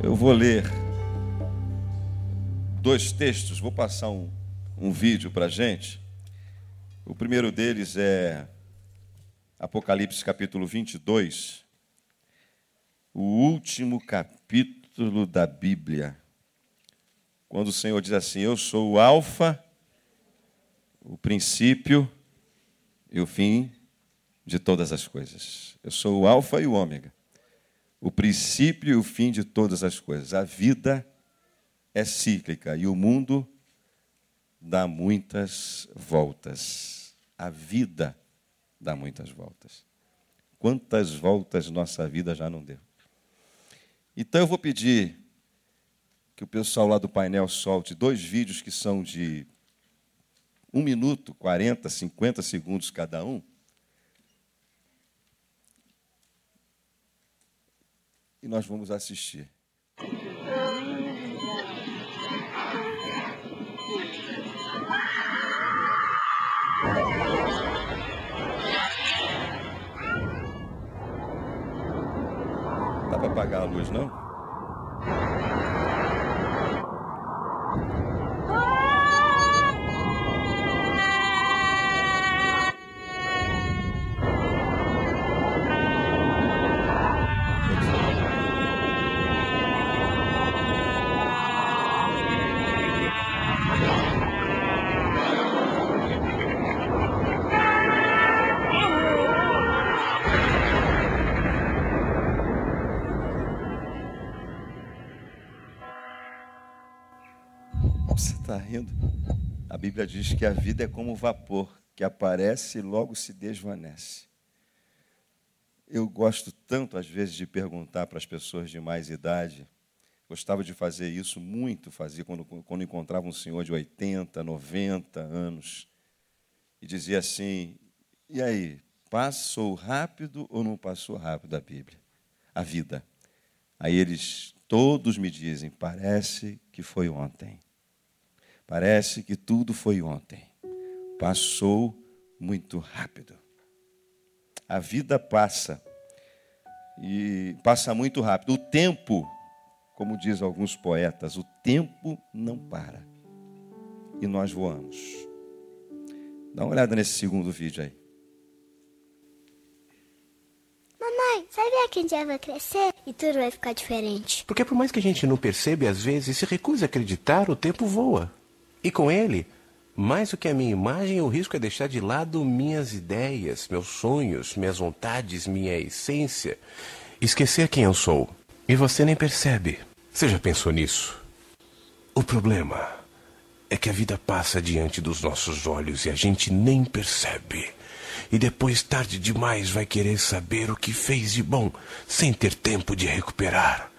Eu vou ler dois textos, vou passar um, um vídeo para a gente. O primeiro deles é Apocalipse capítulo 22, o último capítulo da Bíblia. Quando o Senhor diz assim: Eu sou o Alfa, o princípio e o fim de todas as coisas. Eu sou o Alfa e o Ômega, o princípio e o fim de todas as coisas. A vida é cíclica e o mundo dá muitas voltas. A vida dá muitas voltas. Quantas voltas nossa vida já não deu? Então eu vou pedir que o pessoal lá do painel solte dois vídeos que são de um minuto, 40, 50 segundos cada um. E nós vamos assistir. Dá para apagar a luz, não? Rindo. A Bíblia diz que a vida é como vapor que aparece e logo se desvanece. Eu gosto tanto, às vezes, de perguntar para as pessoas de mais idade. Gostava de fazer isso muito, fazia quando, quando encontrava um senhor de 80, 90 anos. E dizia assim: e aí, passou rápido ou não passou rápido a Bíblia? A vida. Aí eles todos me dizem: parece que foi ontem. Parece que tudo foi ontem. Passou muito rápido. A vida passa. E passa muito rápido. O tempo, como diz alguns poetas, o tempo não para. E nós voamos. Dá uma olhada nesse segundo vídeo aí. Mamãe, sabia que um dia vai crescer e tudo vai ficar diferente? Porque por mais que a gente não perceba às vezes se recusa a acreditar, o tempo voa. E com ele, mais do que a minha imagem, o risco é deixar de lado minhas ideias, meus sonhos, minhas vontades, minha essência. Esquecer quem eu sou. E você nem percebe. Você já pensou nisso? O problema é que a vida passa diante dos nossos olhos e a gente nem percebe. E depois, tarde demais, vai querer saber o que fez de bom, sem ter tempo de recuperar.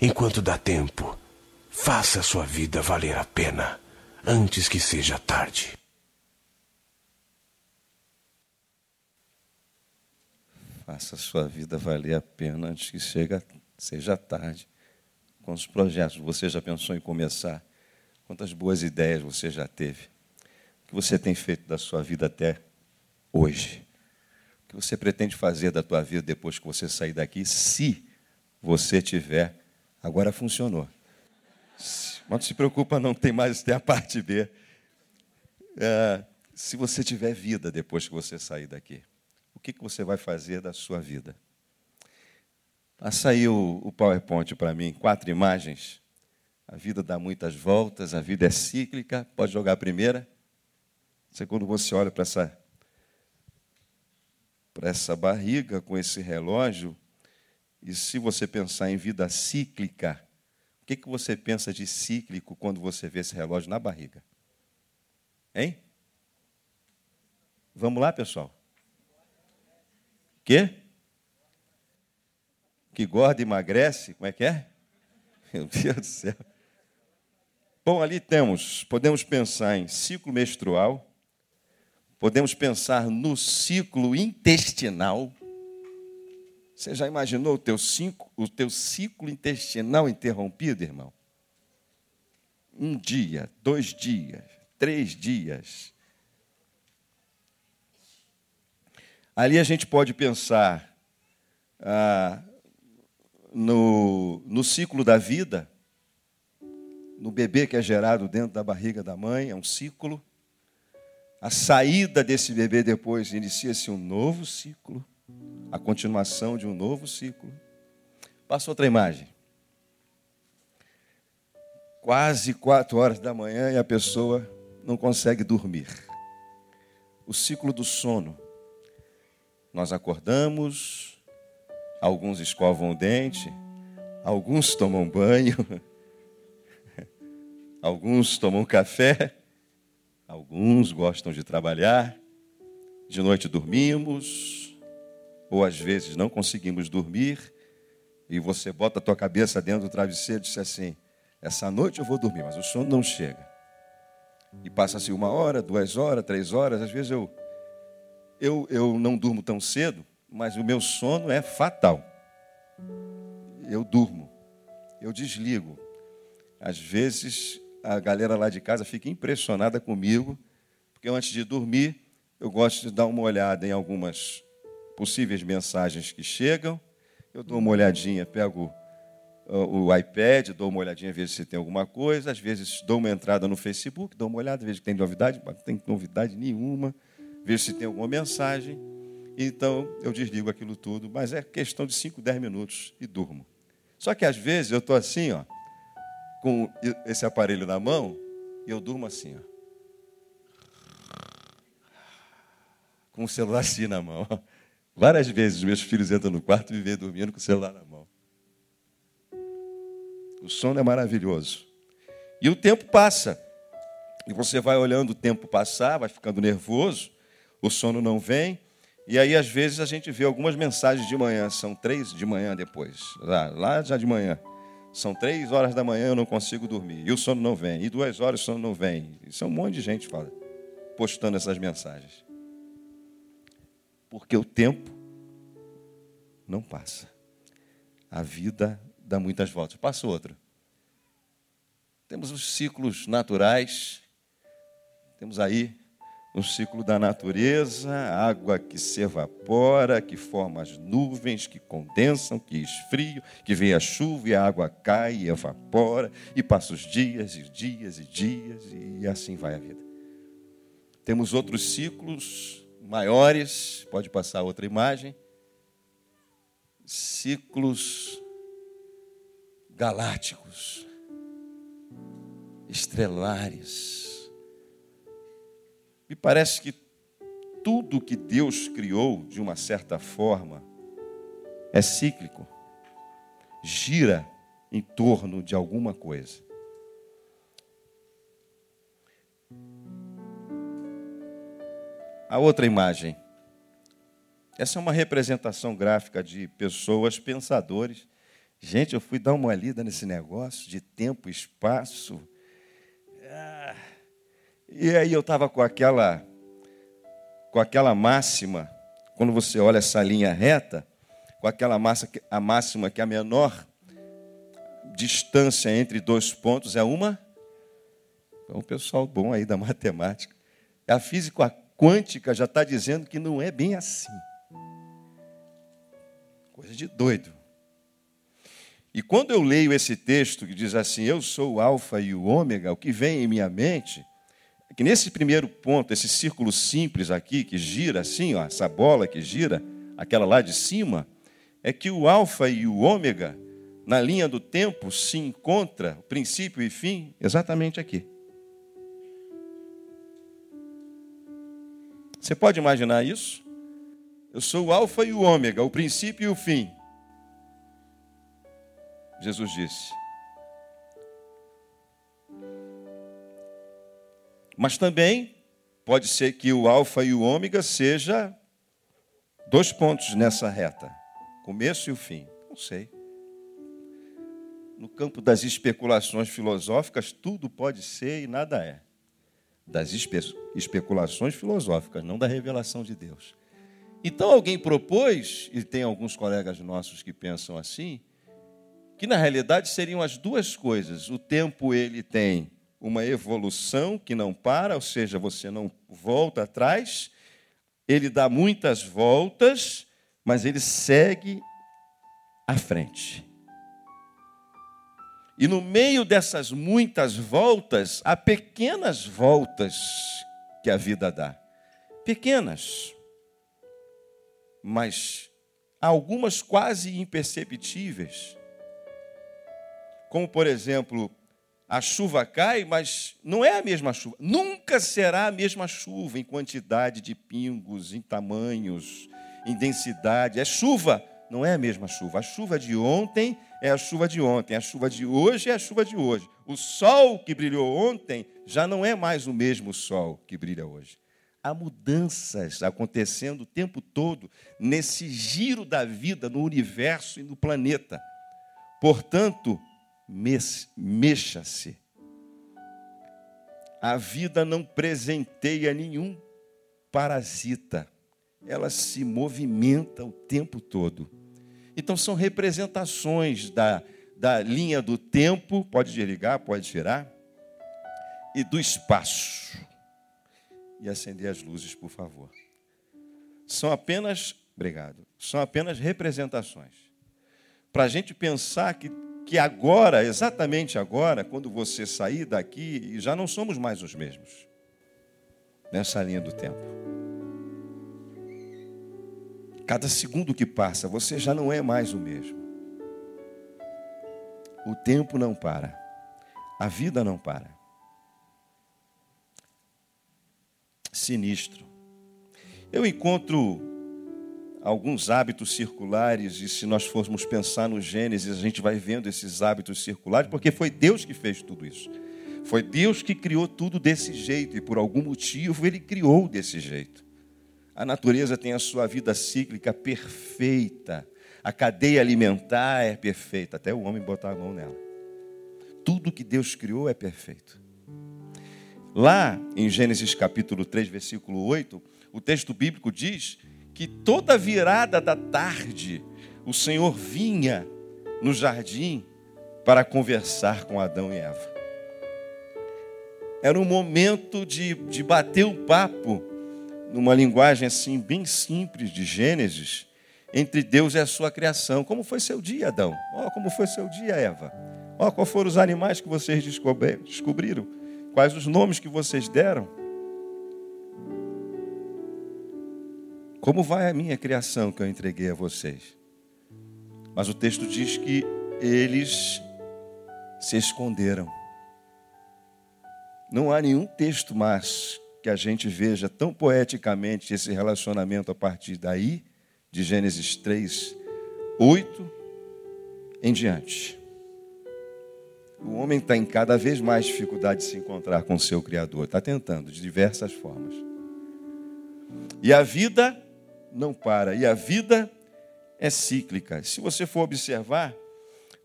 Enquanto dá tempo, faça a sua vida valer a pena antes que seja tarde. Faça a sua vida valer a pena antes que chega, seja tarde. Quantos projetos você já pensou em começar? Quantas boas ideias você já teve? O que você tem feito da sua vida até hoje? O que você pretende fazer da tua vida depois que você sair daqui, se você tiver? Agora funcionou. Mas não se preocupa, não tem mais, tem a parte B. É, se você tiver vida depois que você sair daqui, o que, que você vai fazer da sua vida? Passa aí o, o PowerPoint para mim, quatro imagens. A vida dá muitas voltas, a vida é cíclica. Pode jogar a primeira. Quando você olha para essa, essa barriga com esse relógio, e se você pensar em vida cíclica, o que, que você pensa de cíclico quando você vê esse relógio na barriga? Hein? Vamos lá, pessoal? Quê? Que gorda emagrece? Como é que é? Meu Deus do céu. Bom, ali temos, podemos pensar em ciclo menstrual, podemos pensar no ciclo intestinal, você já imaginou o teu, cinco, o teu ciclo intestinal interrompido, irmão? Um dia, dois dias, três dias. Ali a gente pode pensar ah, no, no ciclo da vida, no bebê que é gerado dentro da barriga da mãe, é um ciclo. A saída desse bebê depois inicia-se um novo ciclo, a continuação de um novo ciclo. Passa outra imagem. Quase quatro horas da manhã e a pessoa não consegue dormir. O ciclo do sono. Nós acordamos, alguns escovam o dente, alguns tomam banho, alguns tomam café, alguns gostam de trabalhar, de noite dormimos, ou às vezes não conseguimos dormir, e você bota a tua cabeça dentro do travesseiro e diz assim: essa noite eu vou dormir, mas o sono não chega. E passa-se uma hora, duas horas, três horas, às vezes eu, eu, eu não durmo tão cedo, mas o meu sono é fatal. Eu durmo, eu desligo. Às vezes a galera lá de casa fica impressionada comigo, porque antes de dormir eu gosto de dar uma olhada em algumas possíveis mensagens que chegam. Eu dou uma olhadinha, pego o iPad, dou uma olhadinha, vejo se tem alguma coisa. Às vezes dou uma entrada no Facebook, dou uma olhada, vejo que tem novidade, não tem novidade nenhuma. Vejo se tem alguma mensagem. Então eu desligo aquilo tudo, mas é questão de 5, 10 minutos e durmo. Só que às vezes eu estou assim, ó, com esse aparelho na mão, e eu durmo assim, ó. Com o celular assim na mão. Várias vezes meus filhos entram no quarto e me veem dormindo com o celular na mão. O sono é maravilhoso. E o tempo passa. E você vai olhando o tempo passar, vai ficando nervoso, o sono não vem, e aí, às vezes, a gente vê algumas mensagens de manhã, são três de manhã depois, lá, lá já de manhã. São três horas da manhã, eu não consigo dormir. E o sono não vem. E duas horas o sono não vem. Isso é um monte de gente fala, postando essas mensagens. Porque o tempo não passa. A vida dá muitas voltas. Passa outro. Temos os ciclos naturais. Temos aí no ciclo da natureza, água que se evapora, que forma as nuvens, que condensam, que esfriam, que vem a chuva e a água cai e evapora, e passa os dias e dias e dias, e assim vai a vida. Temos outros ciclos maiores, pode passar outra imagem, ciclos galácticos, estrelares, me parece que tudo que Deus criou, de uma certa forma, é cíclico, gira em torno de alguma coisa. A outra imagem. Essa é uma representação gráfica de pessoas, pensadores. Gente, eu fui dar uma lida nesse negócio de tempo, espaço. Ah e aí eu estava com aquela, com aquela máxima, quando você olha essa linha reta, com aquela massa, a máxima que a menor distância entre dois pontos é uma. É um pessoal bom aí da matemática. A física quântica já está dizendo que não é bem assim. Coisa de doido. E quando eu leio esse texto que diz assim, eu sou o alfa e o ômega, o que vem em minha mente que nesse primeiro ponto, esse círculo simples aqui, que gira assim, ó, essa bola que gira, aquela lá de cima, é que o alfa e o ômega, na linha do tempo, se encontra, princípio e fim, exatamente aqui. Você pode imaginar isso? Eu sou o alfa e o ômega, o princípio e o fim. Jesus disse. Mas também pode ser que o alfa e o ômega seja dois pontos nessa reta, começo e o fim. Não sei. No campo das especulações filosóficas, tudo pode ser e nada é. Das espe especulações filosóficas, não da revelação de Deus. Então alguém propôs, e tem alguns colegas nossos que pensam assim, que na realidade seriam as duas coisas. O tempo ele tem uma evolução que não para, ou seja, você não volta atrás, ele dá muitas voltas, mas ele segue à frente. E no meio dessas muitas voltas, há pequenas voltas que a vida dá. Pequenas. Mas algumas quase imperceptíveis. Como, por exemplo, a chuva cai, mas não é a mesma chuva. Nunca será a mesma chuva em quantidade de pingos, em tamanhos, em densidade. É chuva, não é a mesma chuva. A chuva de ontem é a chuva de ontem, a chuva de hoje é a chuva de hoje. O sol que brilhou ontem já não é mais o mesmo sol que brilha hoje. Há mudanças acontecendo o tempo todo nesse giro da vida no universo e no planeta. Portanto, mexa-se. A vida não presenteia nenhum parasita, ela se movimenta o tempo todo. Então, são representações da, da linha do tempo, pode desligar, pode tirar, e do espaço. E acender as luzes, por favor. São apenas, obrigado, são apenas representações. Para a gente pensar que, que agora, exatamente agora, quando você sair daqui, já não somos mais os mesmos. Nessa linha do tempo. Cada segundo que passa, você já não é mais o mesmo. O tempo não para. A vida não para. Sinistro. Eu encontro alguns hábitos circulares, e se nós formos pensar no Gênesis, a gente vai vendo esses hábitos circulares, porque foi Deus que fez tudo isso. Foi Deus que criou tudo desse jeito, e por algum motivo ele criou desse jeito. A natureza tem a sua vida cíclica perfeita. A cadeia alimentar é perfeita, até o homem botar a mão nela. Tudo que Deus criou é perfeito. Lá em Gênesis capítulo 3, versículo 8, o texto bíblico diz que toda virada da tarde o Senhor vinha no jardim para conversar com Adão e Eva. Era um momento de, de bater o papo numa linguagem assim bem simples de Gênesis, entre Deus e a sua criação. Como foi seu dia, Adão? Oh, como foi seu dia, Eva? Oh, quais foram os animais que vocês descobriram? Quais os nomes que vocês deram? Como vai a minha criação que eu entreguei a vocês? Mas o texto diz que eles se esconderam. Não há nenhum texto mais que a gente veja tão poeticamente esse relacionamento a partir daí, de Gênesis 3, 8 em diante. O homem está em cada vez mais dificuldade de se encontrar com o seu Criador, está tentando de diversas formas. E a vida não para, e a vida é cíclica. Se você for observar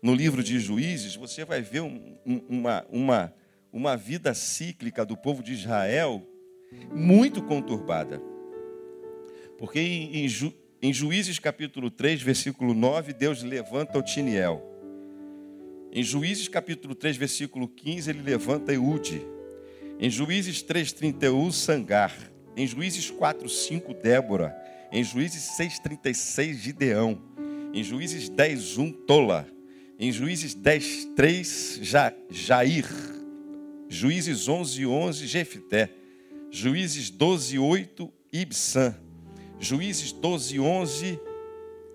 no livro de Juízes, você vai ver um, uma, uma, uma vida cíclica do povo de Israel muito conturbada. Porque em, Ju, em Juízes capítulo 3, versículo 9, Deus levanta Otiniel. Em Juízes capítulo 3, versículo 15, ele levanta Eude. Em Juízes 3, 31, Sangar. Em Juízes 4, 5, Débora. Em Juízes 6, 36, Gideão. Em Juízes 10, 1, Tola. Em Juízes 10, 3, ja, Jair. Juízes 11, 11, Jefité. Juízes 12, 8, Ibsan. Juízes 12, 11,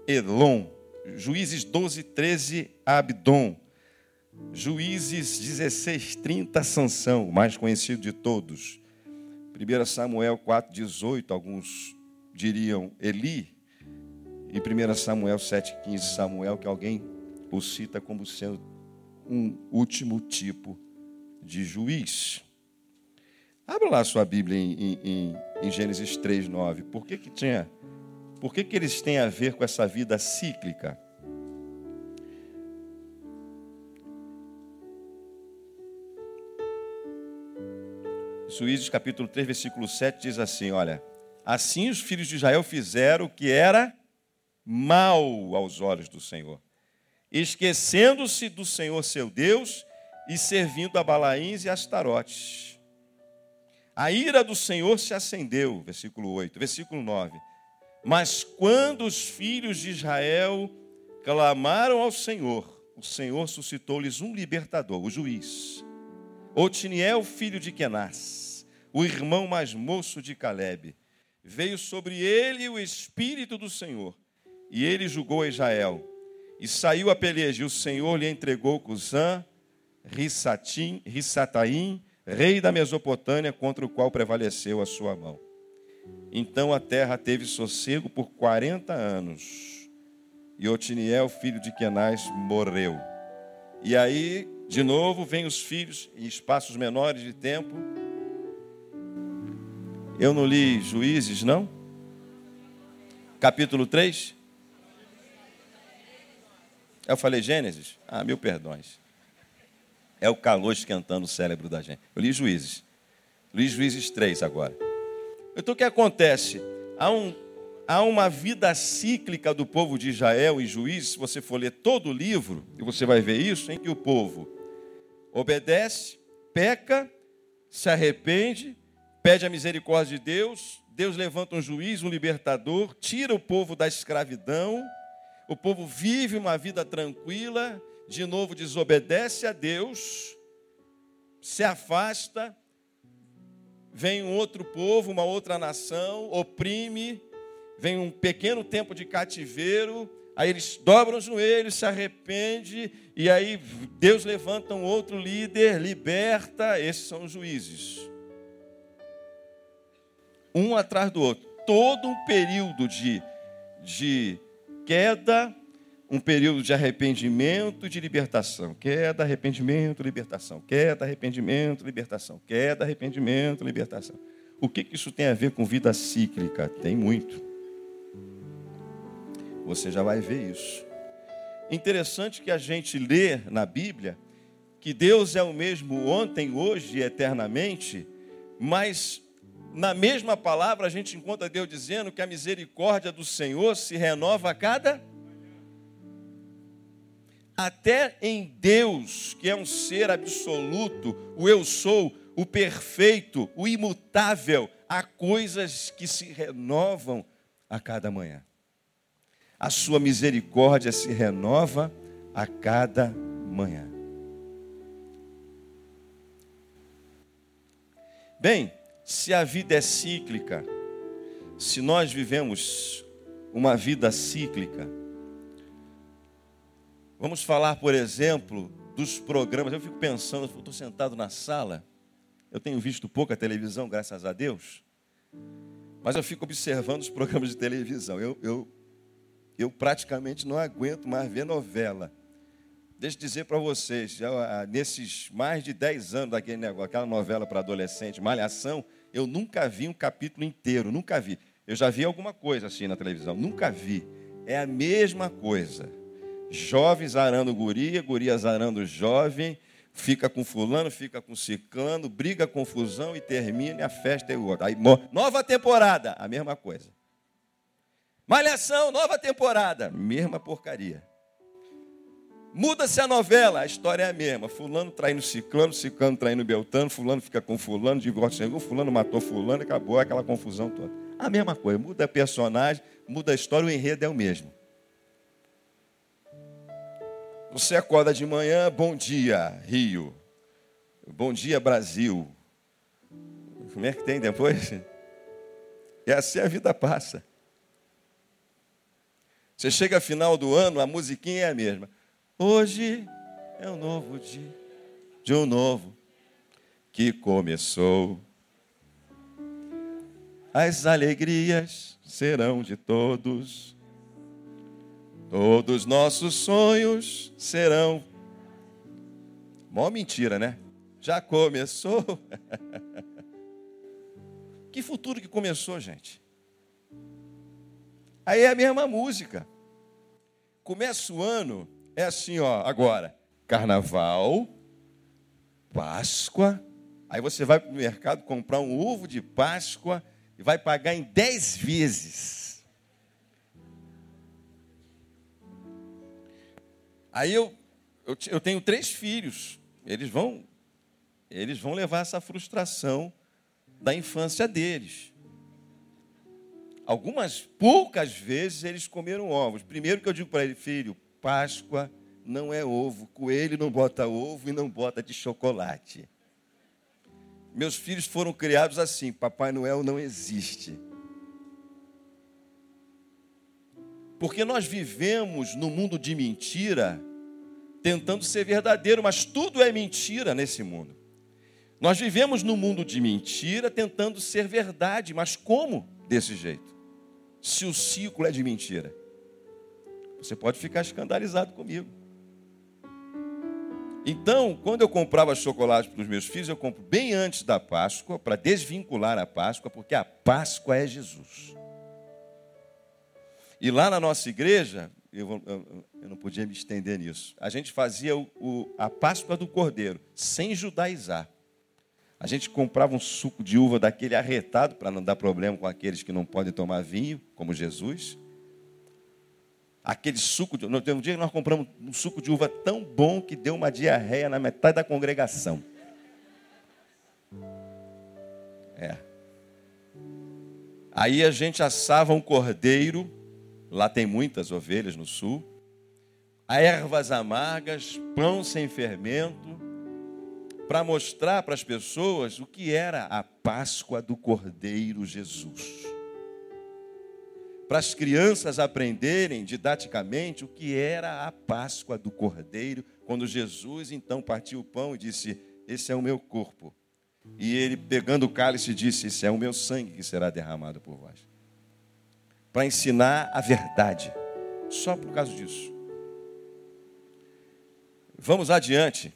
Elon. Juízes 12, 13, Abdon. Juízes 16, 30, Sansão, o mais conhecido de todos. 1 Samuel 4, 18, alguns diriam Eli. E 1 Samuel 7, 15, Samuel, que alguém o cita como sendo um último tipo de juiz. Abra lá a sua Bíblia em, em, em Gênesis 3, 9. Por que, que tinha? Por que, que eles têm a ver com essa vida cíclica? Juízes capítulo 3, versículo 7 diz assim: Olha, assim os filhos de Israel fizeram o que era mal aos olhos do Senhor, esquecendo-se do Senhor seu Deus e servindo a Balaíns e Astarotes. A ira do Senhor se acendeu, versículo 8, versículo 9. Mas quando os filhos de Israel clamaram ao Senhor, o Senhor suscitou-lhes um libertador, o juiz. Otiniel, filho de Kenaz, o irmão mais moço de Caleb. Veio sobre ele o Espírito do Senhor, e ele julgou Israel. E saiu a peleja, e o Senhor lhe entregou Cusã, Rissatim, Rissataim, rei da Mesopotâmia, contra o qual prevaleceu a sua mão. Então a terra teve sossego por 40 anos. E Otiniel, filho de Kenaz, morreu. E aí, de novo, vem os filhos em espaços menores de tempo. Eu não li Juízes, não? Capítulo 3? Eu falei Gênesis? Ah, mil perdões. É o calor esquentando o cérebro da gente. Eu li Juízes. Li Juízes 3 agora. Então o que acontece? Há, um, há uma vida cíclica do povo de Israel em Juízes, se você for ler todo o livro, e você vai ver isso, em que o povo obedece, peca, se arrepende, pede a misericórdia de Deus, Deus levanta um juiz, um libertador, tira o povo da escravidão, o povo vive uma vida tranquila, de novo desobedece a Deus, se afasta, vem um outro povo, uma outra nação, oprime, vem um pequeno tempo de cativeiro, aí eles dobram os joelhos, se arrependem, e aí Deus levanta um outro líder, liberta, esses são os juízes. Um atrás do outro. Todo um período de, de queda, um período de arrependimento de libertação. Queda, arrependimento, libertação. Queda, arrependimento, libertação. Queda, arrependimento, libertação. O que isso tem a ver com vida cíclica? Tem muito. Você já vai ver isso. Interessante que a gente lê na Bíblia que Deus é o mesmo ontem, hoje e eternamente, mas na mesma palavra a gente encontra Deus dizendo que a misericórdia do Senhor se renova a cada até em Deus, que é um ser absoluto, o eu sou, o perfeito, o imutável, há coisas que se renovam a cada manhã. A sua misericórdia se renova a cada manhã. Bem, se a vida é cíclica, se nós vivemos uma vida cíclica, Vamos falar, por exemplo, dos programas. Eu fico pensando, estou sentado na sala, eu tenho visto pouca televisão, graças a Deus, mas eu fico observando os programas de televisão. Eu, eu, eu praticamente não aguento mais ver novela. Deixa eu dizer para vocês, já, nesses mais de 10 anos daquele negócio, aquela novela para adolescente, Malhação, eu nunca vi um capítulo inteiro, nunca vi. Eu já vi alguma coisa assim na televisão, nunca vi. É a mesma coisa jovens arando guria, guria arando jovem, fica com fulano, fica com ciclano, briga, confusão e termina e a festa é outra. Aí, nova temporada, a mesma coisa. Malhação, nova temporada, mesma porcaria. Muda-se a novela, a história é a mesma. Fulano traindo ciclano, ciclano traindo beltano, fulano fica com fulano, divórcio chegou, fulano matou fulano, acabou aquela confusão toda. A mesma coisa, muda personagem, muda a história, o enredo é o mesmo. Você acorda de manhã, bom dia, Rio. Bom dia, Brasil. Como é que tem depois? E assim a vida passa. Você chega final do ano, a musiquinha é a mesma. Hoje é um novo dia, de um novo que começou. As alegrias serão de todos Todos nossos sonhos serão. Mó mentira, né? Já começou. que futuro que começou, gente? Aí é a mesma música. Começa o ano, é assim, ó, agora. Carnaval, Páscoa. Aí você vai para o mercado comprar um ovo de Páscoa e vai pagar em dez vezes. Aí eu, eu, eu tenho três filhos. Eles vão, eles vão levar essa frustração da infância deles. Algumas poucas vezes eles comeram ovos. Primeiro que eu digo para ele, filho, Páscoa não é ovo. Coelho não bota ovo e não bota de chocolate. Meus filhos foram criados assim: Papai Noel não existe. Porque nós vivemos no mundo de mentira, tentando ser verdadeiro, mas tudo é mentira nesse mundo. Nós vivemos no mundo de mentira, tentando ser verdade, mas como desse jeito? Se o ciclo é de mentira. Você pode ficar escandalizado comigo. Então, quando eu comprava chocolate para os meus filhos, eu compro bem antes da Páscoa, para desvincular a Páscoa, porque a Páscoa é Jesus. E lá na nossa igreja, eu, eu, eu não podia me estender nisso, a gente fazia o, o, a Páscoa do Cordeiro, sem judaizar. A gente comprava um suco de uva daquele arretado, para não dar problema com aqueles que não podem tomar vinho, como Jesus aquele suco de. Um dia nós compramos um suco de uva tão bom que deu uma diarreia na metade da congregação. É. Aí a gente assava um cordeiro, lá tem muitas ovelhas no sul, ervas amargas, pão sem fermento, para mostrar para as pessoas o que era a Páscoa do Cordeiro Jesus para as crianças aprenderem didaticamente o que era a Páscoa do Cordeiro, quando Jesus então partiu o pão e disse: Esse é o meu corpo. E ele, pegando o cálice, disse: Esse é o meu sangue que será derramado por vós. Para ensinar a verdade, só por causa disso. Vamos adiante.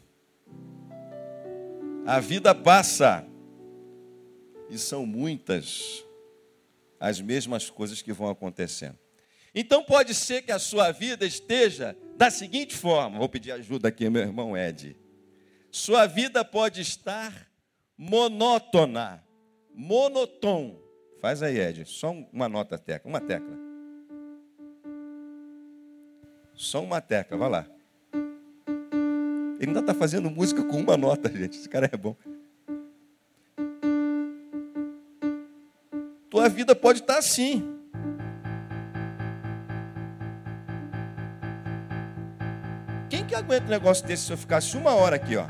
A vida passa, e são muitas as mesmas coisas que vão acontecendo. Então pode ser que a sua vida esteja da seguinte forma: vou pedir ajuda aqui, meu irmão Ed. Sua vida pode estar monótona, monotom. Faz aí, Ed, só uma nota tecla, uma tecla. Só uma tecla, vai lá. Ele ainda está fazendo música com uma nota, gente. Esse cara é bom. Tua vida pode estar assim. Quem que aguenta um negócio desse se eu ficasse uma hora aqui, ó?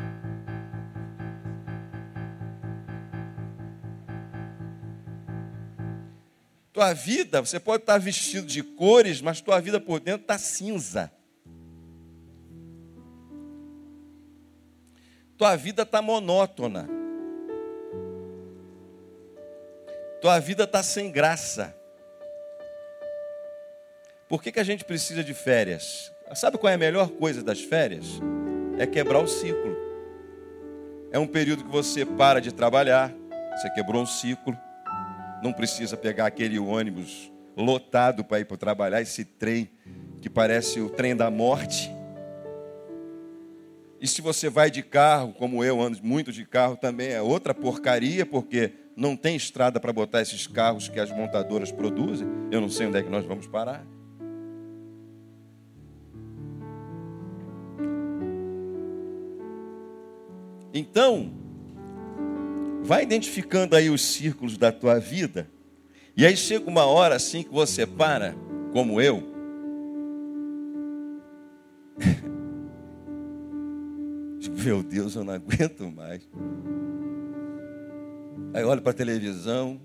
Tua vida, você pode estar vestido de cores, mas tua vida por dentro está cinza. Tua vida está monótona. Tua vida está sem graça. Por que, que a gente precisa de férias? Sabe qual é a melhor coisa das férias? É quebrar o ciclo. É um período que você para de trabalhar, você quebrou um ciclo, não precisa pegar aquele ônibus lotado para ir para trabalhar, esse trem que parece o trem da morte. E se você vai de carro, como eu ando muito de carro também, é outra porcaria, porque não tem estrada para botar esses carros que as montadoras produzem. Eu não sei onde é que nós vamos parar. Então, vai identificando aí os círculos da tua vida. E aí chega uma hora assim que você para, como eu. Meu Deus, eu não aguento mais. Aí olho para a televisão,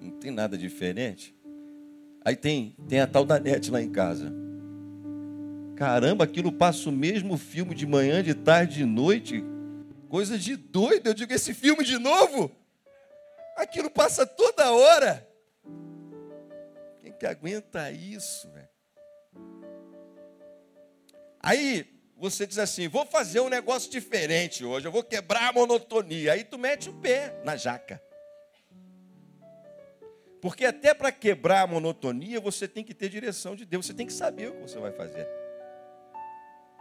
não tem nada diferente. Aí tem, tem a tal da net lá em casa. Caramba, aquilo passa o mesmo filme de manhã, de tarde, de noite. Coisa de doido. Eu digo, esse filme de novo? Aquilo passa toda hora. Quem que aguenta isso, velho? Aí você diz assim: vou fazer um negócio diferente hoje, eu vou quebrar a monotonia. Aí tu mete o pé na jaca. Porque até para quebrar a monotonia, você tem que ter direção de Deus, você tem que saber o que você vai fazer.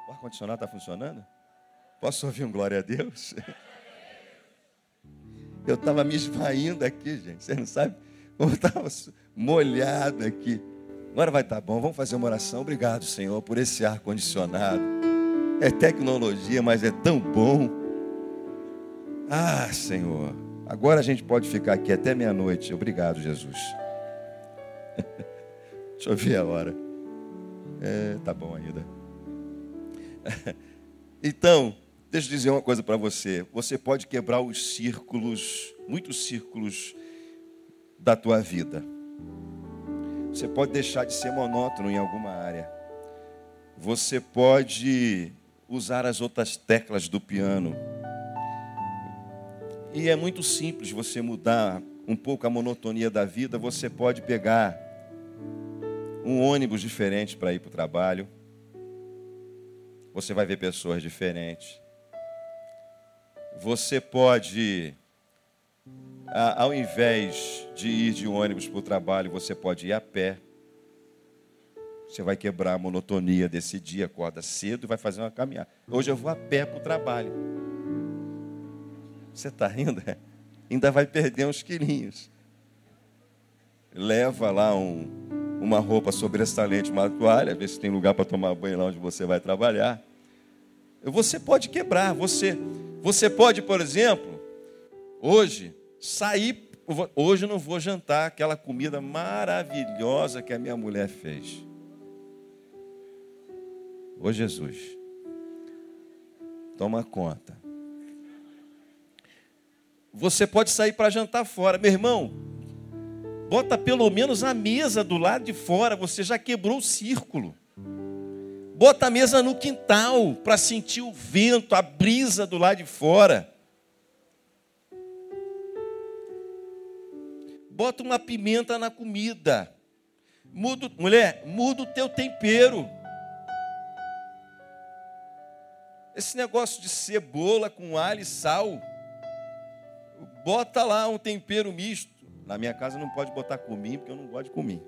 O ar-condicionado está funcionando? Posso ouvir um glória a Deus? Eu estava me esvaindo aqui, gente. Você não sabe como estava molhado aqui. Agora vai estar tá bom. Vamos fazer uma oração. Obrigado, Senhor, por esse ar-condicionado. É tecnologia, mas é tão bom. Ah, Senhor. Agora a gente pode ficar aqui até meia-noite. Obrigado, Jesus. Deixa eu ver a hora. É, tá bom ainda. Então, deixa eu dizer uma coisa para você. Você pode quebrar os círculos, muitos círculos da tua vida. Você pode deixar de ser monótono em alguma área. Você pode usar as outras teclas do piano. E é muito simples você mudar um pouco a monotonia da vida. Você pode pegar um ônibus diferente para ir para o trabalho. Você vai ver pessoas diferentes. Você pode, ao invés de ir de ônibus para o trabalho, você pode ir a pé. Você vai quebrar a monotonia desse dia, acorda cedo e vai fazer uma caminhada. Hoje eu vou a pé para o trabalho. Você está rindo? É? Ainda vai perder uns quilinhos. Leva lá um, uma roupa sobressalente, uma toalha, vê se tem lugar para tomar banho lá onde você vai trabalhar. Você pode quebrar, você, você pode, por exemplo, hoje sair. Hoje eu não vou jantar aquela comida maravilhosa que a minha mulher fez. Ô Jesus, toma conta. Você pode sair para jantar fora, meu irmão. Bota pelo menos a mesa do lado de fora, você já quebrou o círculo. Bota a mesa no quintal para sentir o vento, a brisa do lado de fora. Bota uma pimenta na comida. Muda, mulher, muda o teu tempero. Esse negócio de cebola com alho e sal, bota lá um tempero misto. Na minha casa não pode botar cominho, porque eu não gosto de cominho.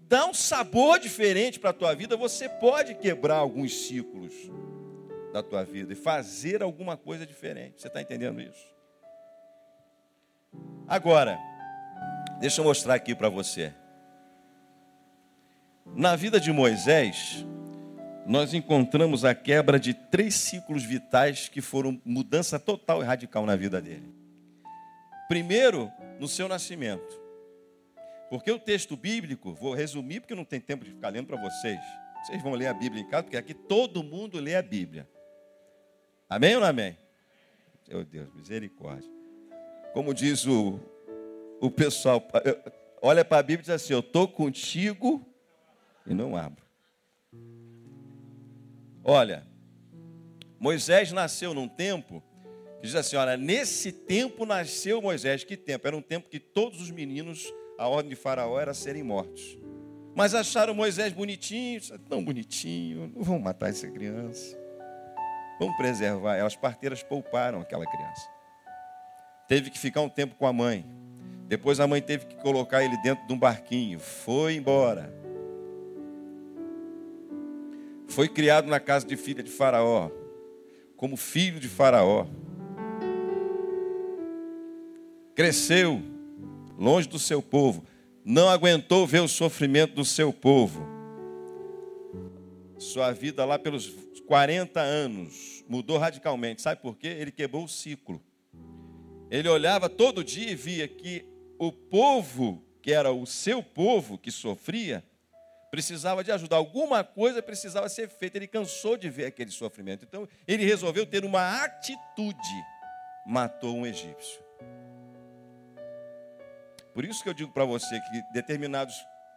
Dá um sabor diferente para a tua vida, você pode quebrar alguns ciclos da tua vida e fazer alguma coisa diferente. Você está entendendo isso? Agora, deixa eu mostrar aqui para você. Na vida de Moisés, nós encontramos a quebra de três ciclos vitais que foram mudança total e radical na vida dele. Primeiro, no seu nascimento. Porque o texto bíblico, vou resumir porque não tem tempo de ficar lendo para vocês. Vocês vão ler a Bíblia em casa, porque aqui todo mundo lê a Bíblia. Amém ou não amém? Meu Deus, misericórdia. Como diz o, o pessoal, olha para a Bíblia e diz assim: Eu estou contigo e não abro. Olha, Moisés nasceu num tempo que diz assim: olha, nesse tempo nasceu Moisés. Que tempo? Era um tempo que todos os meninos, a ordem de Faraó era serem mortos. Mas acharam Moisés bonitinho, tão bonitinho, não vamos matar essa criança. Vamos preservar. As parteiras pouparam aquela criança. Teve que ficar um tempo com a mãe. Depois a mãe teve que colocar ele dentro de um barquinho. Foi embora. Foi criado na casa de filha de Faraó, como filho de Faraó. Cresceu longe do seu povo, não aguentou ver o sofrimento do seu povo. Sua vida lá pelos 40 anos mudou radicalmente. Sabe por quê? Ele quebrou o ciclo. Ele olhava todo dia e via que o povo, que era o seu povo que sofria, precisava de ajuda, alguma coisa precisava ser feita. Ele cansou de ver aquele sofrimento. Então, ele resolveu ter uma atitude. Matou um egípcio. Por isso que eu digo para você que determinados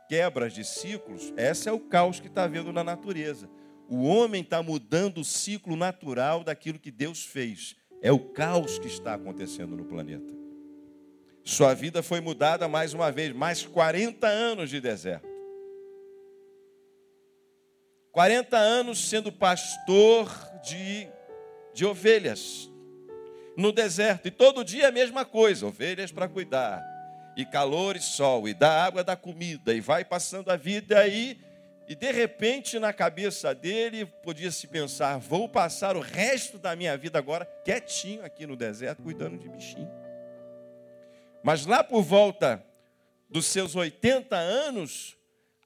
quebras de ciclos, esse é o caos que está havendo na natureza. O homem está mudando o ciclo natural daquilo que Deus fez. É o caos que está acontecendo no planeta. Sua vida foi mudada mais uma vez, mais 40 anos de deserto. 40 anos sendo pastor de, de ovelhas no deserto. E todo dia a mesma coisa: ovelhas para cuidar, e calor e sol, e dá água, dá comida, e vai passando a vida aí. E de repente, na cabeça dele, podia se pensar: vou passar o resto da minha vida agora quietinho aqui no deserto, cuidando de bichinho. Mas lá por volta dos seus 80 anos,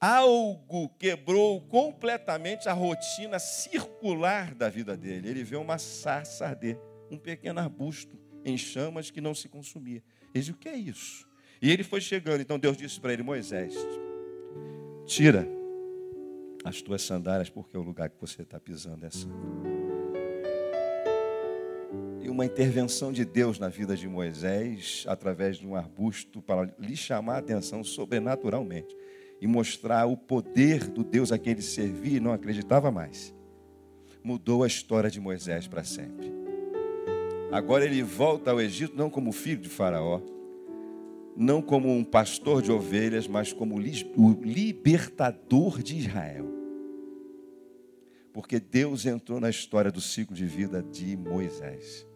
algo quebrou completamente a rotina circular da vida dele. Ele vê uma sarça arder, um pequeno arbusto em chamas que não se consumia. Ele diz: O que é isso? E ele foi chegando. Então Deus disse para ele: Moisés, tira as tuas sandálias, porque o lugar que você está pisando é santo. E uma intervenção de Deus na vida de Moisés, através de um arbusto, para lhe chamar a atenção sobrenaturalmente e mostrar o poder do Deus a quem ele servia e não acreditava mais. Mudou a história de Moisés para sempre. Agora ele volta ao Egito não como filho de Faraó, não como um pastor de ovelhas, mas como o libertador de Israel. Porque Deus entrou na história do ciclo de vida de Moisés.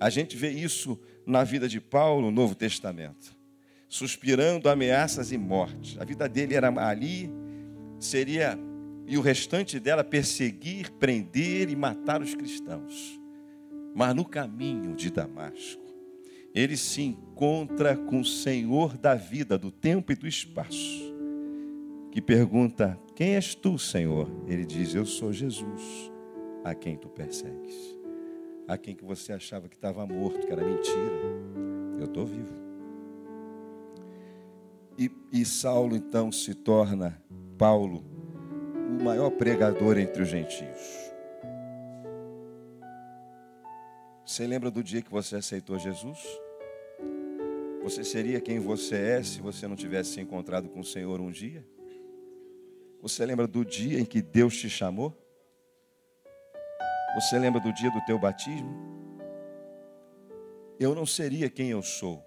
A gente vê isso na vida de Paulo no Novo Testamento, suspirando ameaças e morte. A vida dele era ali, seria, e o restante dela perseguir, prender e matar os cristãos. Mas no caminho de Damasco, ele se encontra com o Senhor da vida, do tempo e do espaço, que pergunta: Quem és tu, Senhor? Ele diz: Eu sou Jesus, a quem tu persegues, a quem que você achava que estava morto, que era mentira. Eu estou vivo. E, e Saulo então se torna, Paulo, o maior pregador entre os gentios. Você lembra do dia que você aceitou Jesus? Você seria quem você é se você não tivesse se encontrado com o Senhor um dia? Você lembra do dia em que Deus te chamou? Você lembra do dia do teu batismo? Eu não seria quem eu sou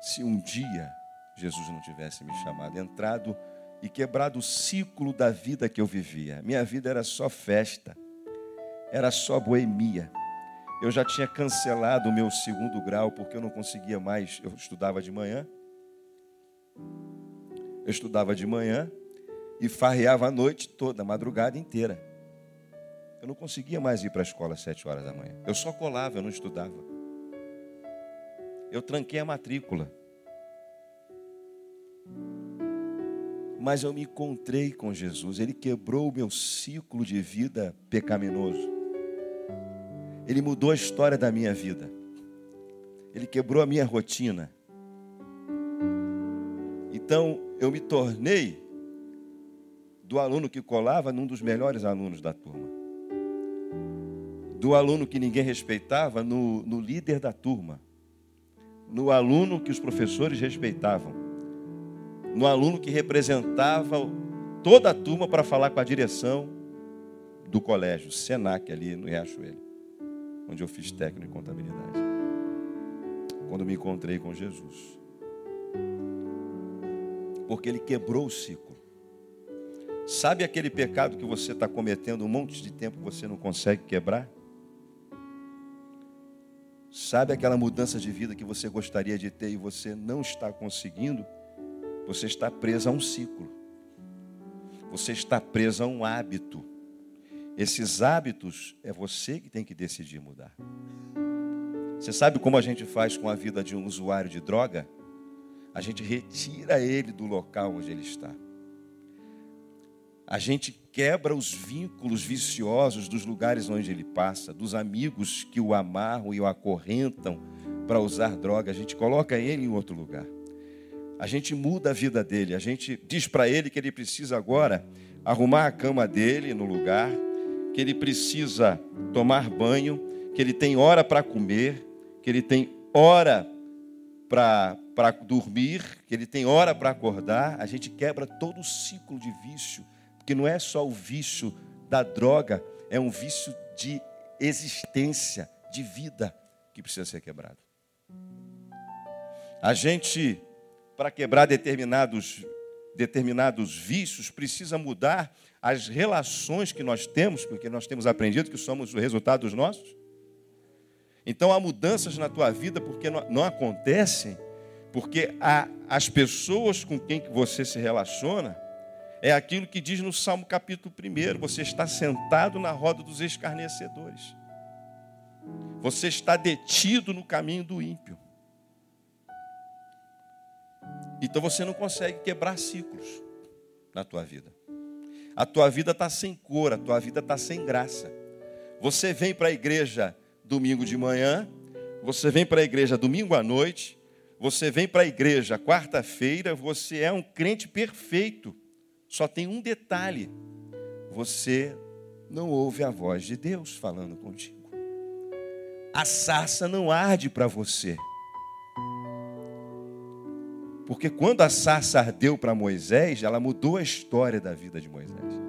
se um dia Jesus não tivesse me chamado, entrado e quebrado o ciclo da vida que eu vivia. Minha vida era só festa, era só boemia eu já tinha cancelado o meu segundo grau porque eu não conseguia mais. Eu estudava de manhã. Eu estudava de manhã e farreava a noite toda, a madrugada inteira. Eu não conseguia mais ir para a escola às sete horas da manhã. Eu só colava, eu não estudava. Eu tranquei a matrícula. Mas eu me encontrei com Jesus. Ele quebrou o meu ciclo de vida pecaminoso. Ele mudou a história da minha vida. Ele quebrou a minha rotina. Então, eu me tornei do aluno que colava num dos melhores alunos da turma. Do aluno que ninguém respeitava, no, no líder da turma. No aluno que os professores respeitavam. No aluno que representava toda a turma para falar com a direção do colégio, Senac, ali no Riachuelo onde eu fiz técnico em contabilidade. Quando me encontrei com Jesus. Porque ele quebrou o ciclo. Sabe aquele pecado que você está cometendo um monte de tempo que você não consegue quebrar? Sabe aquela mudança de vida que você gostaria de ter e você não está conseguindo? Você está preso a um ciclo. Você está preso a um hábito. Esses hábitos é você que tem que decidir mudar. Você sabe como a gente faz com a vida de um usuário de droga? A gente retira ele do local onde ele está. A gente quebra os vínculos viciosos dos lugares onde ele passa, dos amigos que o amarram e o acorrentam para usar droga. A gente coloca ele em outro lugar. A gente muda a vida dele. A gente diz para ele que ele precisa agora arrumar a cama dele no lugar, que ele precisa tomar banho, que ele tem hora para comer, que ele tem hora para dormir, que ele tem hora para acordar, a gente quebra todo o ciclo de vício, porque não é só o vício da droga, é um vício de existência, de vida que precisa ser quebrado. A gente, para quebrar determinados, determinados vícios, precisa mudar as relações que nós temos, porque nós temos aprendido que somos o resultado dos nossos. Então há mudanças na tua vida porque não, não acontecem, porque as pessoas com quem você se relaciona é aquilo que diz no Salmo capítulo 1: você está sentado na roda dos escarnecedores, você está detido no caminho do ímpio. Então você não consegue quebrar ciclos na tua vida a tua vida está sem cor, a tua vida está sem graça. Você vem para a igreja domingo de manhã, você vem para a igreja domingo à noite, você vem para a igreja quarta-feira, você é um crente perfeito. Só tem um detalhe: você não ouve a voz de Deus falando contigo. A sarça não arde para você. Porque quando a sarça ardeu para Moisés, ela mudou a história da vida de Moisés.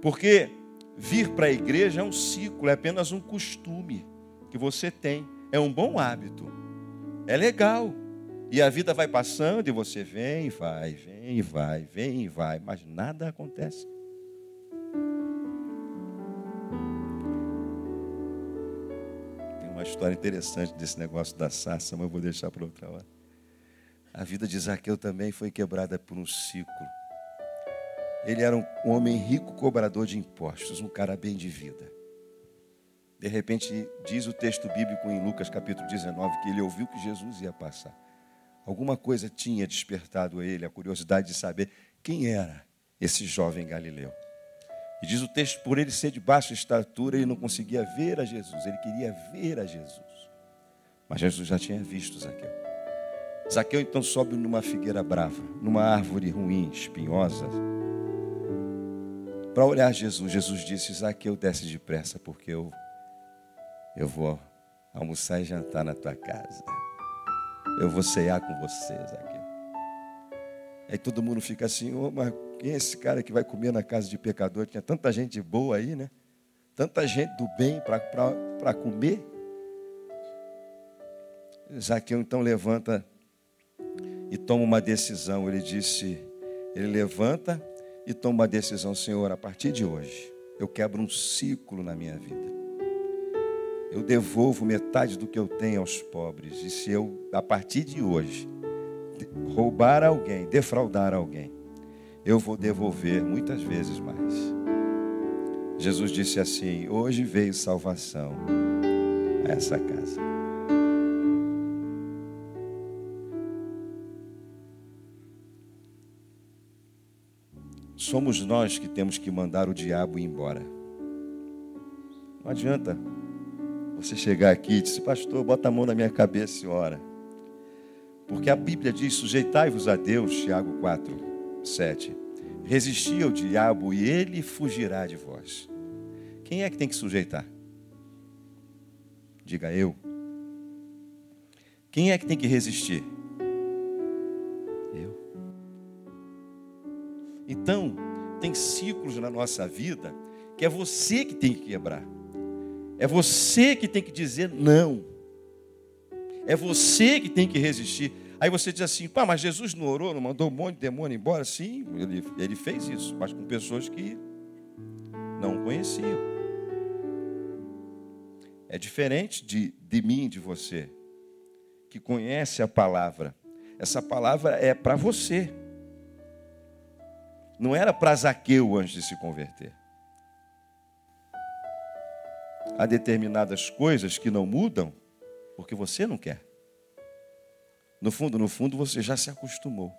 Porque vir para a igreja é um ciclo, é apenas um costume que você tem, é um bom hábito, é legal. E a vida vai passando e você vem vai, vem vai, vem vai, mas nada acontece. Uma história interessante desse negócio da sarça, mas eu vou deixar para outra hora. A vida de Zaqueu também foi quebrada por um ciclo. Ele era um homem rico, cobrador de impostos, um cara bem de vida. De repente, diz o texto bíblico em Lucas capítulo 19 que ele ouviu que Jesus ia passar. Alguma coisa tinha despertado ele a curiosidade de saber quem era esse jovem galileu. E diz o texto, por ele ser de baixa estatura, ele não conseguia ver a Jesus, ele queria ver a Jesus. Mas Jesus já tinha visto Zaqueu. Zaqueu então sobe numa figueira brava, numa árvore ruim, espinhosa, para olhar Jesus. Jesus disse: Zaqueu, desce depressa, porque eu, eu vou almoçar e jantar na tua casa. Eu vou cear com você, Zaqueu. Aí todo mundo fica assim: oh, mas quem é esse cara que vai comer na casa de pecador? Tinha tanta gente boa aí, né? Tanta gente do bem para comer. Zaqueu então levanta e toma uma decisão. Ele disse: ele levanta e toma uma decisão, Senhor, a partir de hoje, eu quebro um ciclo na minha vida. Eu devolvo metade do que eu tenho aos pobres. E se eu, a partir de hoje, roubar alguém, defraudar alguém, eu vou devolver muitas vezes mais. Jesus disse assim: Hoje veio salvação a essa casa. somos nós que temos que mandar o diabo embora. Não adianta você chegar aqui e dizer, pastor, bota a mão na minha cabeça e ora. Porque a Bíblia diz: sujeitai-vos a Deus, Tiago 4, 7. Resisti ao diabo e ele fugirá de vós. Quem é que tem que sujeitar? Diga eu. Quem é que tem que resistir? Então, tem ciclos na nossa vida que é você que tem que quebrar. É você que tem que dizer não. É você que tem que resistir. Aí você diz assim, pá, mas Jesus não orou, não mandou um monte de demônio embora? Sim, ele, ele fez isso, mas com pessoas que não conheciam. É diferente de, de mim, de você, que conhece a palavra. Essa palavra é para você. Não era para Zaqueu antes de se converter. Há determinadas coisas que não mudam porque você não quer. No fundo, no fundo, você já se acostumou.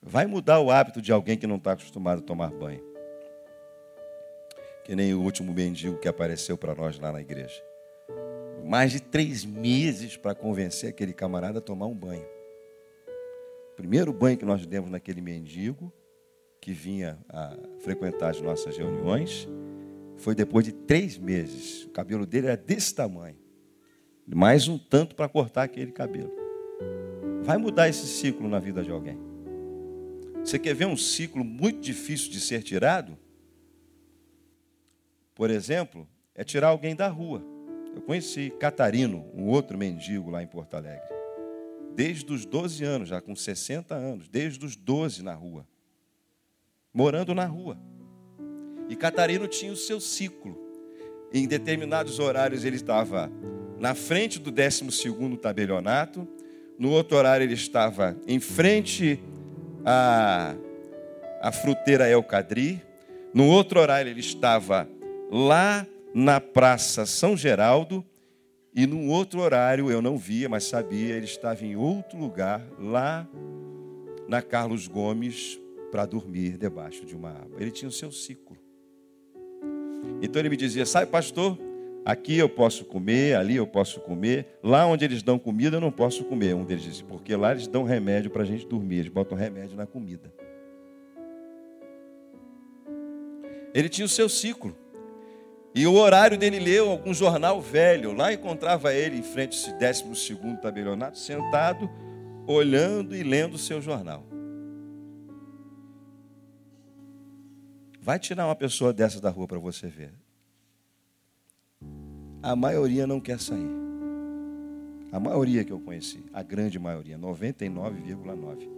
Vai mudar o hábito de alguém que não está acostumado a tomar banho. Que nem o último mendigo que apareceu para nós lá na igreja. Mais de três meses para convencer aquele camarada a tomar um banho. O primeiro banho que nós demos naquele mendigo que vinha a frequentar as nossas reuniões, foi depois de três meses. O cabelo dele era desse tamanho. Mais um tanto para cortar aquele cabelo. Vai mudar esse ciclo na vida de alguém. Você quer ver um ciclo muito difícil de ser tirado? Por exemplo, é tirar alguém da rua. Eu conheci Catarino, um outro mendigo lá em Porto Alegre. Desde os 12 anos, já com 60 anos, desde os 12 na rua morando na rua. E Catarino tinha o seu ciclo. Em determinados horários ele estava na frente do 12 tabelionato, no outro horário ele estava em frente à, à fruteira El Cadri, no outro horário ele estava lá na Praça São Geraldo, e num outro horário eu não via, mas sabia, ele estava em outro lugar, lá na Carlos Gomes, para dormir debaixo de uma árvore. Ele tinha o seu ciclo. Então ele me dizia: Sabe, pastor, Aqui eu posso comer, ali eu posso comer. Lá onde eles dão comida, eu não posso comer. Um deles disse, porque lá eles dão remédio para a gente dormir. Eles botam remédio na comida. Ele tinha o seu ciclo. E o horário dele leu algum jornal velho. Lá encontrava ele em frente ao 12 tabelionato, sentado, olhando e lendo o seu jornal. Vai tirar uma pessoa dessa da rua para você ver. A maioria não quer sair. A maioria que eu conheci, a grande maioria, 99,9.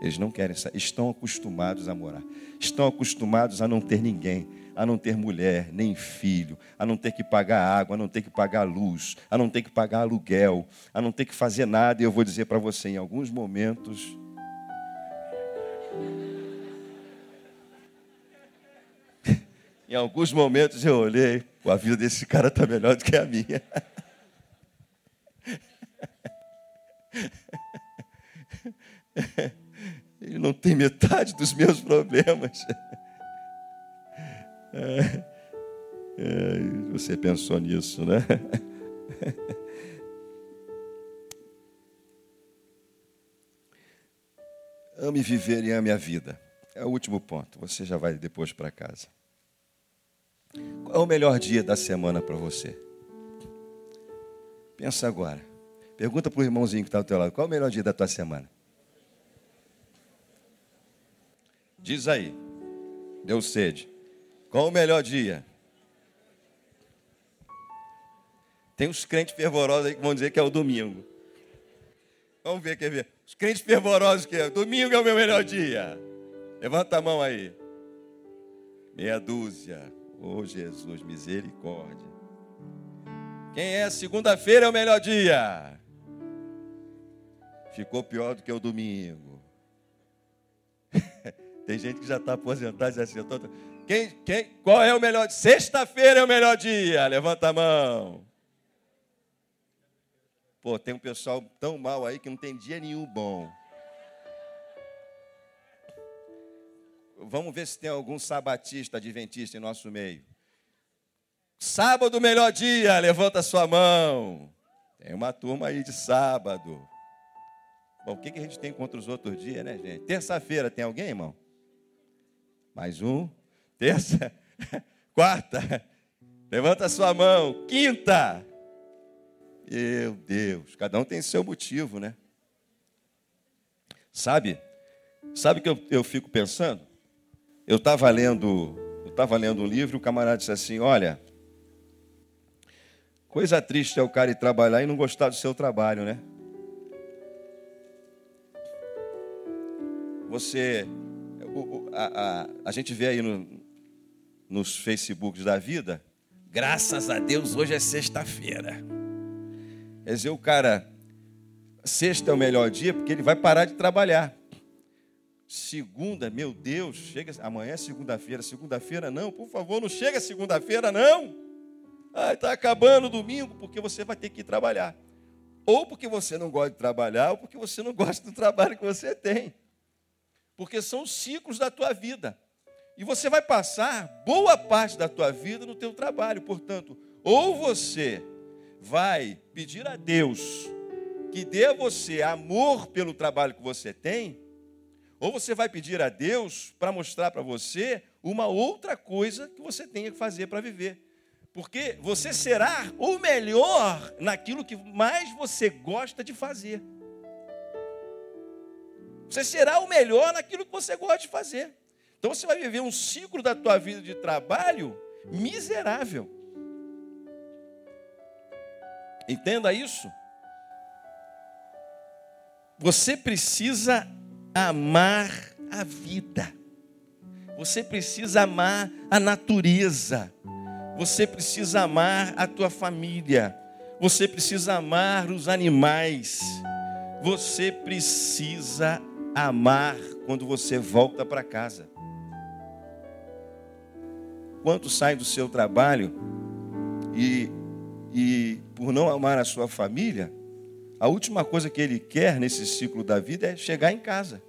Eles não querem sair, estão acostumados a morar. Estão acostumados a não ter ninguém, a não ter mulher, nem filho, a não ter que pagar água, a não ter que pagar luz, a não ter que pagar aluguel, a não ter que fazer nada. E eu vou dizer para você, em alguns momentos, Em alguns momentos eu olhei, a vida desse cara está melhor do que a minha. Ele não tem metade dos meus problemas. É, é, você pensou nisso, né? Ame viver e ame a vida. É o último ponto. Você já vai depois para casa. Qual é o melhor dia da semana para você? Pensa agora. Pergunta para o irmãozinho que está ao teu lado. Qual é o melhor dia da tua semana? Diz aí. Deu sede. Qual o melhor dia? Tem uns crentes fervorosos aí que vão dizer que é o domingo. Vamos ver, quer ver? Os crentes fervorosos que é. Domingo é o meu melhor dia. Levanta a mão aí. Meia dúzia. Oh, Jesus, misericórdia. Quem é segunda-feira é o melhor dia. Ficou pior do que o domingo. Tem gente que já está aposentado e diz assim, tô... quem, quem, qual é o melhor dia? Sexta-feira é o melhor dia. Levanta a mão. Pô, tem um pessoal tão mal aí que não tem dia nenhum bom. Vamos ver se tem algum sabatista, adventista em nosso meio. Sábado, melhor dia, levanta sua mão. Tem uma turma aí de sábado. Bom, o que, a gente tem contra os outros dias, né, gente? Terça-feira, tem alguém, irmão? Mais um. Terça. Quarta. Levanta sua mão. Quinta. Meu Deus, cada um tem seu motivo, né? Sabe? Sabe que eu, eu fico pensando? Eu estava lendo, eu estava lendo um livro, o camarada disse assim: Olha, coisa triste é o cara ir trabalhar e não gostar do seu trabalho, né? Você, a, a, a gente vê aí no, nos Facebooks da vida, graças a Deus hoje é sexta-feira. Quer dizer, o cara, sexta é o melhor dia porque ele vai parar de trabalhar. Segunda, meu Deus, chega amanhã é segunda-feira. Segunda-feira não, por favor, não chega segunda-feira não. Ah, está acabando o domingo porque você vai ter que ir trabalhar. Ou porque você não gosta de trabalhar, ou porque você não gosta do trabalho que você tem. Porque são os ciclos da tua vida. E você vai passar boa parte da tua vida no teu trabalho. Portanto, ou você vai pedir a Deus que dê a você amor pelo trabalho que você tem, ou você vai pedir a Deus para mostrar para você uma outra coisa que você tenha que fazer para viver. Porque você será o melhor naquilo que mais você gosta de fazer. Você será o melhor naquilo que você gosta de fazer. Então você vai viver um ciclo da tua vida de trabalho miserável. Entenda isso. Você precisa amar a vida. Você precisa amar a natureza. Você precisa amar a tua família. Você precisa amar os animais. Você precisa amar quando você volta para casa. Quanto sai do seu trabalho e, e por não amar a sua família, a última coisa que ele quer nesse ciclo da vida é chegar em casa.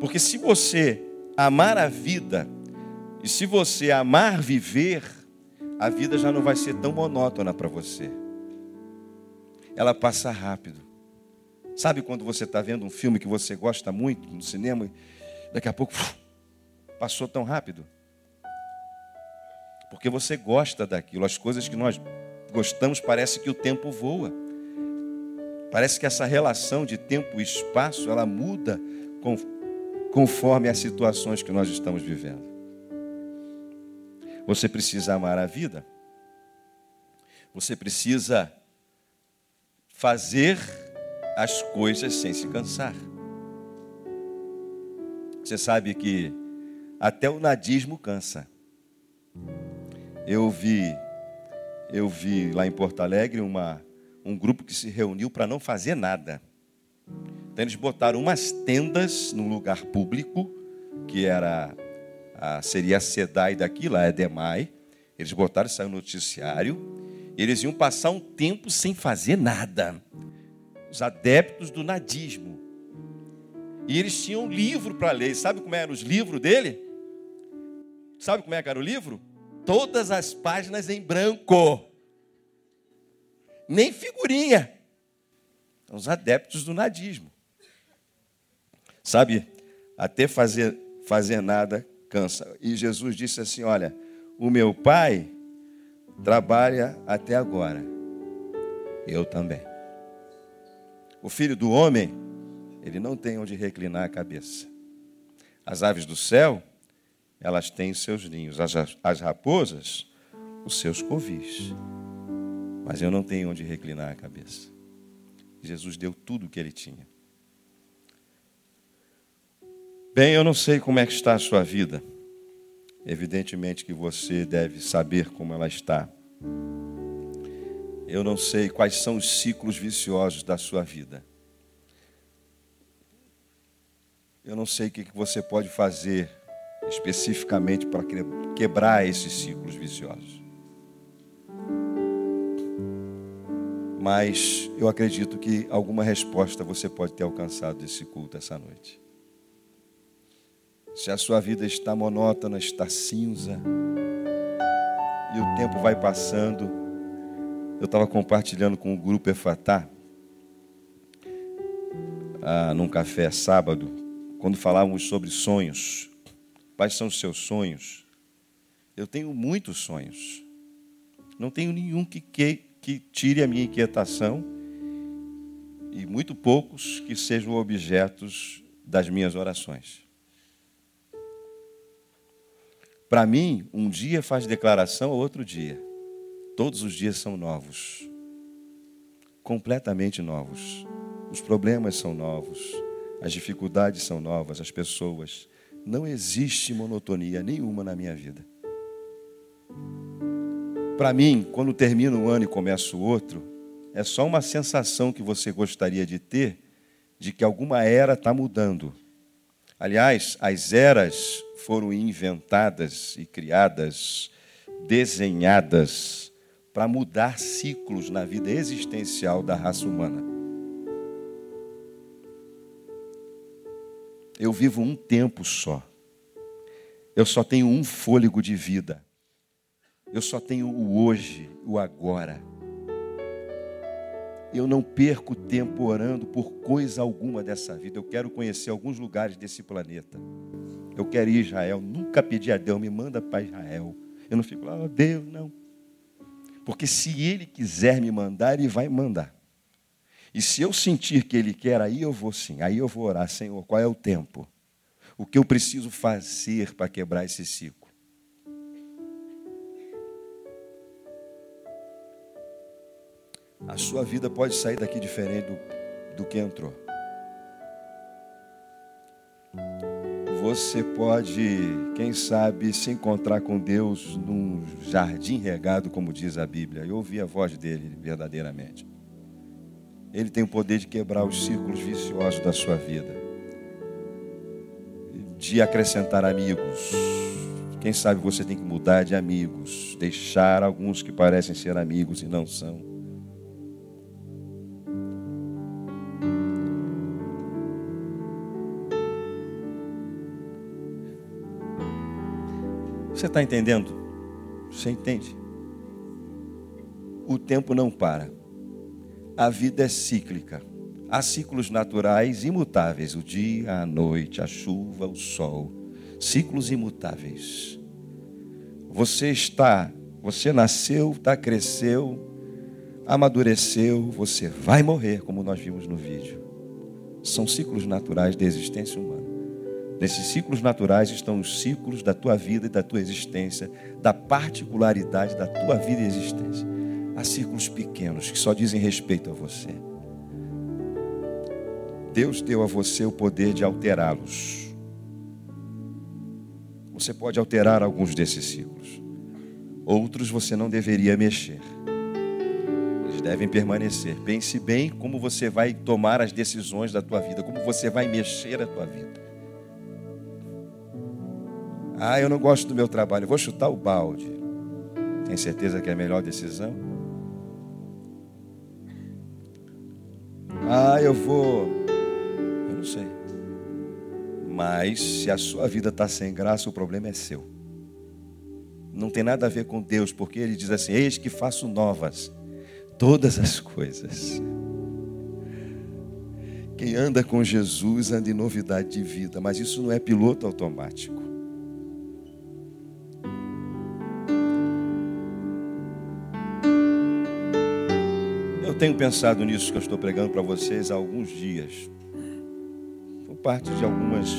Porque se você amar a vida, e se você amar viver, a vida já não vai ser tão monótona para você. Ela passa rápido. Sabe quando você está vendo um filme que você gosta muito no cinema e daqui a pouco passou tão rápido? Porque você gosta daquilo. As coisas que nós gostamos parece que o tempo voa. Parece que essa relação de tempo e espaço ela muda conforme as situações que nós estamos vivendo. Você precisa amar a vida. Você precisa fazer as coisas sem se cansar. Você sabe que até o nadismo cansa. Eu vi, eu vi lá em Porto Alegre uma, um grupo que se reuniu para não fazer nada. Então eles botaram umas tendas num lugar público, que era a, seria a SEDAI daqui, lá é DEMAI. Eles botaram, saiu no noticiário. Eles iam passar um tempo sem fazer nada. Os adeptos do nadismo. E eles tinham um livro para ler. Sabe como eram os livros dele? Sabe como é era o livro? Todas as páginas em branco. Nem figurinha. Os adeptos do nadismo. Sabe, até fazer, fazer nada cansa. E Jesus disse assim: Olha, o meu pai trabalha até agora, eu também. O filho do homem, ele não tem onde reclinar a cabeça. As aves do céu, elas têm seus ninhos, as, as raposas, os seus covis. Mas eu não tenho onde reclinar a cabeça. Jesus deu tudo o que ele tinha. Bem, eu não sei como é que está a sua vida. Evidentemente que você deve saber como ela está. Eu não sei quais são os ciclos viciosos da sua vida. Eu não sei o que você pode fazer especificamente para quebrar esses ciclos viciosos. Mas eu acredito que alguma resposta você pode ter alcançado desse culto essa noite se a sua vida está monótona, está cinza, e o tempo vai passando. Eu estava compartilhando com o grupo Efatá, ah, num café sábado, quando falávamos sobre sonhos. Quais são os seus sonhos? Eu tenho muitos sonhos. Não tenho nenhum que, que, que tire a minha inquietação e muito poucos que sejam objetos das minhas orações. Para mim, um dia faz declaração outro dia. Todos os dias são novos. Completamente novos. Os problemas são novos. As dificuldades são novas. As pessoas. Não existe monotonia nenhuma na minha vida. Para mim, quando termina um ano e começa o outro, é só uma sensação que você gostaria de ter de que alguma era está mudando. Aliás, as eras foram inventadas e criadas, desenhadas para mudar ciclos na vida existencial da raça humana. Eu vivo um tempo só. Eu só tenho um fôlego de vida. Eu só tenho o hoje, o agora. Eu não perco tempo orando por coisa alguma dessa vida. Eu quero conhecer alguns lugares desse planeta. Eu quero ir a Israel. Nunca pedi a Deus, me manda para Israel. Eu não fico lá, oh, Deus, não. Porque se Ele quiser me mandar, Ele vai mandar. E se eu sentir que Ele quer, aí eu vou sim. Aí eu vou orar, Senhor, qual é o tempo? O que eu preciso fazer para quebrar esse ciclo? A sua vida pode sair daqui diferente do, do que entrou. Você pode, quem sabe, se encontrar com Deus num jardim regado, como diz a Bíblia, e ouvir a voz dele verdadeiramente. Ele tem o poder de quebrar os círculos viciosos da sua vida, de acrescentar amigos. Quem sabe você tem que mudar de amigos, deixar alguns que parecem ser amigos e não são. Você está entendendo? Você entende? o tempo não para. A vida é cíclica. Há ciclos naturais imutáveis: o dia, a noite, a chuva, o sol. Ciclos imutáveis. Você está, você nasceu, está, cresceu, amadureceu, você vai morrer, como nós vimos no vídeo. São ciclos naturais da existência humana. Nesses ciclos naturais estão os ciclos da tua vida e da tua existência, da particularidade da tua vida e existência. Há ciclos pequenos que só dizem respeito a você. Deus deu a você o poder de alterá-los. Você pode alterar alguns desses ciclos. Outros você não deveria mexer. Eles devem permanecer. Pense bem como você vai tomar as decisões da tua vida, como você vai mexer a tua vida. Ah, eu não gosto do meu trabalho, vou chutar o balde. Tem certeza que é a melhor decisão? Ah, eu vou. Eu não sei. Mas se a sua vida está sem graça, o problema é seu. Não tem nada a ver com Deus, porque Ele diz assim: Eis que faço novas todas as coisas. Quem anda com Jesus anda em novidade de vida, mas isso não é piloto automático. Tenho pensado nisso que eu estou pregando para vocês há alguns dias. Foi parte de algumas,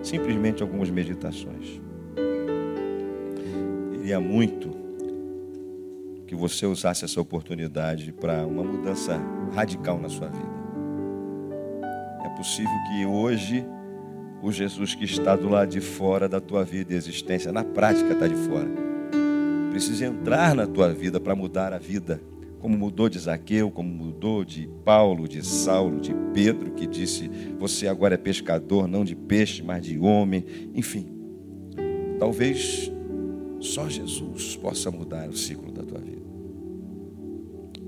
simplesmente algumas meditações. Queria muito que você usasse essa oportunidade para uma mudança radical na sua vida. É possível que hoje o Jesus que está do lado de fora da tua vida e existência, na prática está de fora, precise entrar na tua vida para mudar a vida como mudou de Zaqueu, como mudou de Paulo, de Saulo, de Pedro, que disse: Você agora é pescador, não de peixe, mas de homem. Enfim, talvez só Jesus possa mudar o ciclo da tua vida.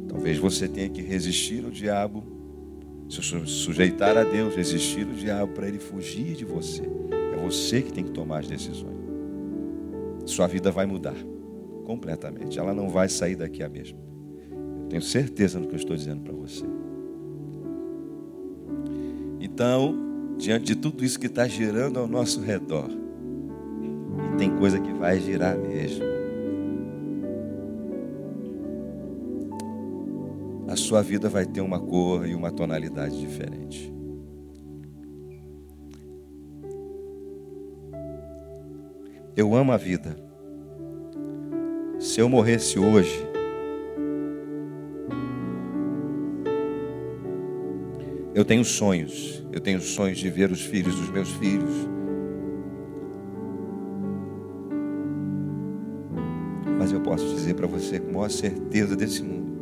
Talvez você tenha que resistir ao diabo, se sujeitar a Deus, resistir ao diabo para ele fugir de você. É você que tem que tomar as decisões. Sua vida vai mudar completamente. Ela não vai sair daqui a mesma. Tenho certeza do que eu estou dizendo para você. Então, diante de tudo isso que está girando ao nosso redor, e tem coisa que vai girar mesmo, a sua vida vai ter uma cor e uma tonalidade diferente. Eu amo a vida. Se eu morresse hoje, Eu tenho sonhos. Eu tenho sonhos de ver os filhos dos meus filhos. Mas eu posso dizer para você com a maior certeza desse mundo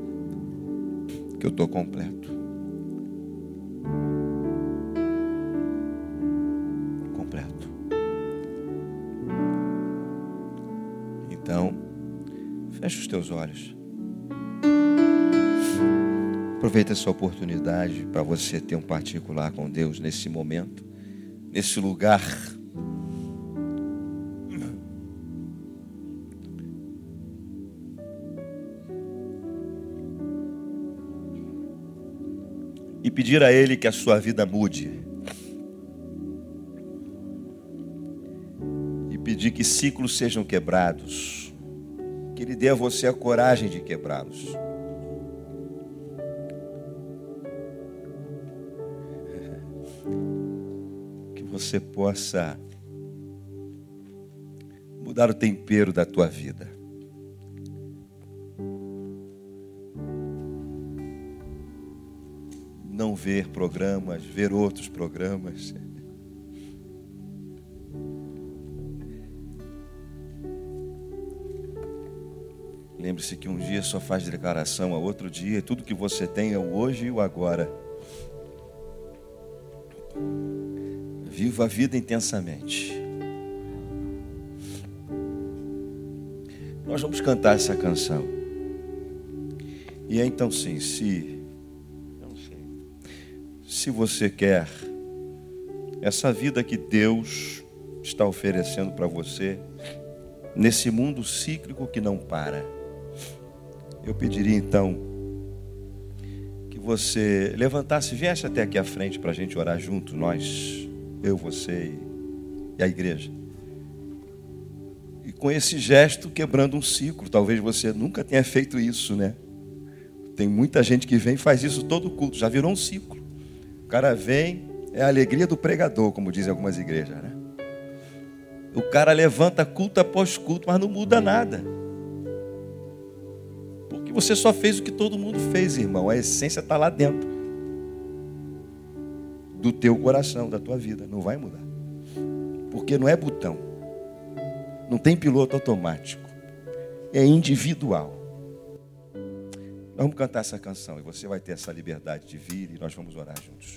que eu estou completo. Completo. Então, feche os teus olhos. Aproveita essa oportunidade para você ter um particular com Deus nesse momento, nesse lugar. E pedir a Ele que a sua vida mude. E pedir que ciclos sejam quebrados. Que Ele dê a você a coragem de quebrá-los. Você possa mudar o tempero da tua vida. Não ver programas, ver outros programas. Lembre-se que um dia só faz declaração a outro dia, tudo que você tem é o hoje e o agora. Viva a vida intensamente. Nós vamos cantar essa canção. E é então sim, se se você quer essa vida que Deus está oferecendo para você nesse mundo cíclico que não para. eu pediria então que você levantasse, viesse até aqui à frente para a gente orar junto, nós, eu, você e a igreja. E com esse gesto quebrando um ciclo, talvez você nunca tenha feito isso, né? Tem muita gente que vem e faz isso todo culto, já virou um ciclo. O cara vem, é a alegria do pregador, como dizem algumas igrejas, né? O cara levanta culto após culto, mas não muda nada. Porque você só fez o que todo mundo fez, irmão. A essência está lá dentro do teu coração, da tua vida. Não vai mudar. Porque não é botão. Não tem piloto automático. É individual. Vamos cantar essa canção e você vai ter essa liberdade de vir e nós vamos orar juntos.